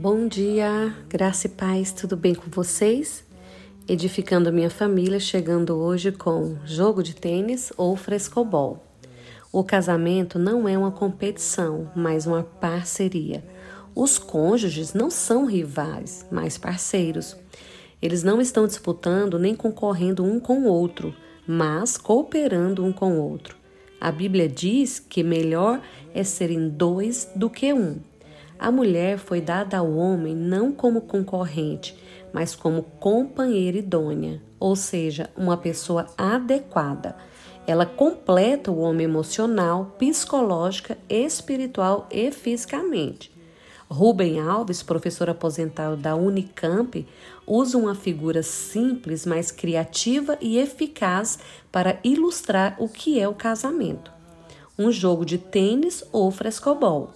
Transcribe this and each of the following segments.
Bom dia, graça e paz, tudo bem com vocês? Edificando minha família, chegando hoje com jogo de tênis ou frescobol. O casamento não é uma competição, mas uma parceria. Os cônjuges não são rivais, mas parceiros. Eles não estão disputando nem concorrendo um com o outro, mas cooperando um com o outro. A Bíblia diz que melhor é serem dois do que um. A mulher foi dada ao homem não como concorrente, mas como companheira idônea, ou seja, uma pessoa adequada. Ela completa o homem emocional, psicológica, espiritual e fisicamente. Rubem Alves, professor aposentado da Unicamp, usa uma figura simples, mas criativa e eficaz para ilustrar o que é o casamento. Um jogo de tênis ou frescobol.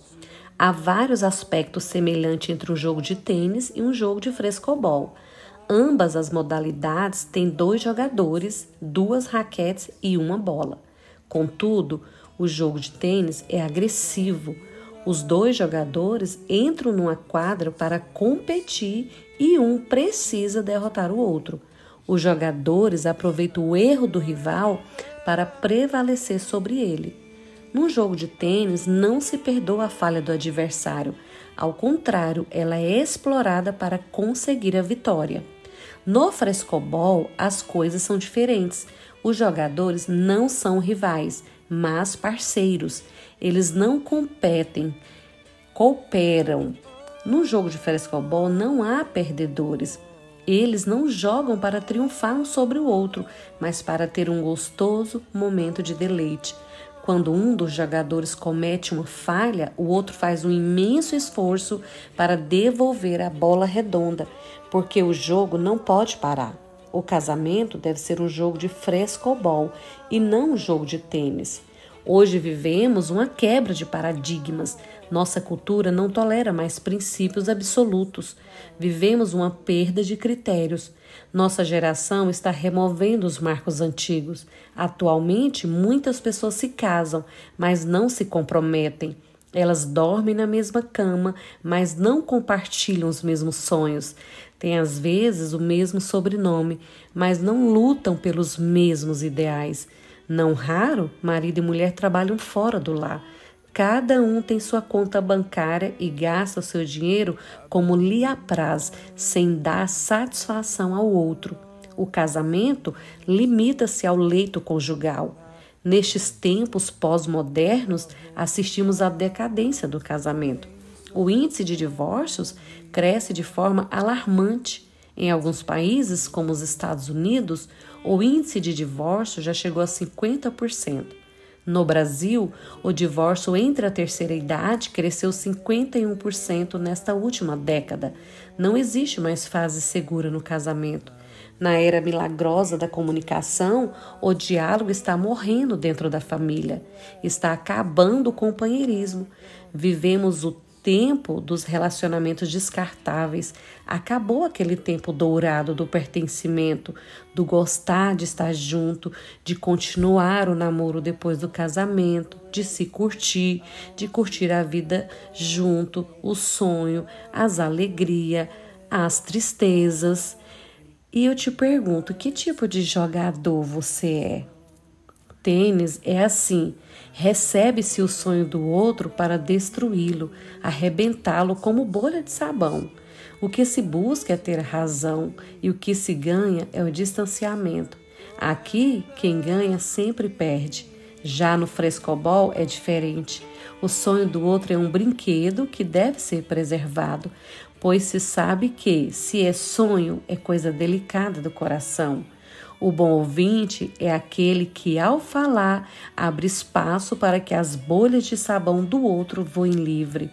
Há vários aspectos semelhantes entre um jogo de tênis e um jogo de frescobol. Ambas as modalidades têm dois jogadores, duas raquetes e uma bola. Contudo, o jogo de tênis é agressivo. Os dois jogadores entram numa quadra para competir e um precisa derrotar o outro. Os jogadores aproveitam o erro do rival para prevalecer sobre ele. Num jogo de tênis, não se perdoa a falha do adversário. Ao contrário, ela é explorada para conseguir a vitória. No frescobol, as coisas são diferentes. Os jogadores não são rivais, mas parceiros. Eles não competem, cooperam. No jogo de frescobol não há perdedores. Eles não jogam para triunfar um sobre o outro, mas para ter um gostoso momento de deleite. Quando um dos jogadores comete uma falha, o outro faz um imenso esforço para devolver a bola redonda, porque o jogo não pode parar. O casamento deve ser um jogo de frescobol e não um jogo de tênis. Hoje vivemos uma quebra de paradigmas. Nossa cultura não tolera mais princípios absolutos. Vivemos uma perda de critérios. Nossa geração está removendo os marcos antigos. Atualmente, muitas pessoas se casam, mas não se comprometem. Elas dormem na mesma cama, mas não compartilham os mesmos sonhos. Têm às vezes o mesmo sobrenome, mas não lutam pelos mesmos ideais. Não raro, marido e mulher trabalham fora do lar. Cada um tem sua conta bancária e gasta o seu dinheiro como lhe apraz, sem dar satisfação ao outro. O casamento limita-se ao leito conjugal. Nestes tempos pós-modernos, assistimos à decadência do casamento. O índice de divórcios cresce de forma alarmante. Em alguns países, como os Estados Unidos, o índice de divórcio já chegou a 50%. No Brasil, o divórcio entre a terceira idade cresceu 51% nesta última década. Não existe mais fase segura no casamento. Na era milagrosa da comunicação, o diálogo está morrendo dentro da família, está acabando o companheirismo. Vivemos o tempo dos relacionamentos descartáveis. Acabou aquele tempo dourado do pertencimento, do gostar de estar junto, de continuar o namoro depois do casamento, de se curtir, de curtir a vida junto, o sonho, as alegrias, as tristezas. E eu te pergunto, que tipo de jogador você é? Tênis é assim: recebe-se o sonho do outro para destruí-lo, arrebentá-lo como bolha de sabão. O que se busca é ter razão e o que se ganha é o distanciamento. Aqui, quem ganha sempre perde. Já no frescobol é diferente. O sonho do outro é um brinquedo que deve ser preservado, pois se sabe que, se é sonho, é coisa delicada do coração. O bom ouvinte é aquele que, ao falar, abre espaço para que as bolhas de sabão do outro voem livre.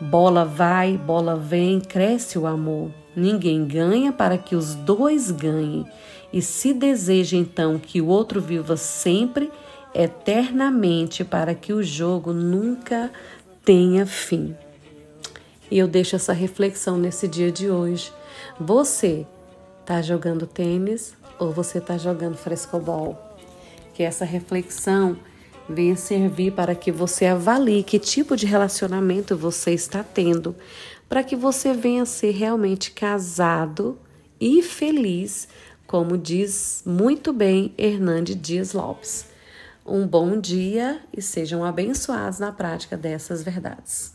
Bola vai, bola vem, cresce o amor. Ninguém ganha para que os dois ganhem. E se deseja então que o outro viva sempre, eternamente, para que o jogo nunca tenha fim. E eu deixo essa reflexão nesse dia de hoje. Você está jogando tênis ou você está jogando frescobol? Que essa reflexão venha servir para que você avalie que tipo de relacionamento você está tendo, para que você venha ser realmente casado e feliz, como diz muito bem Hernandes Dias Lopes. Um bom dia e sejam abençoados na prática dessas verdades.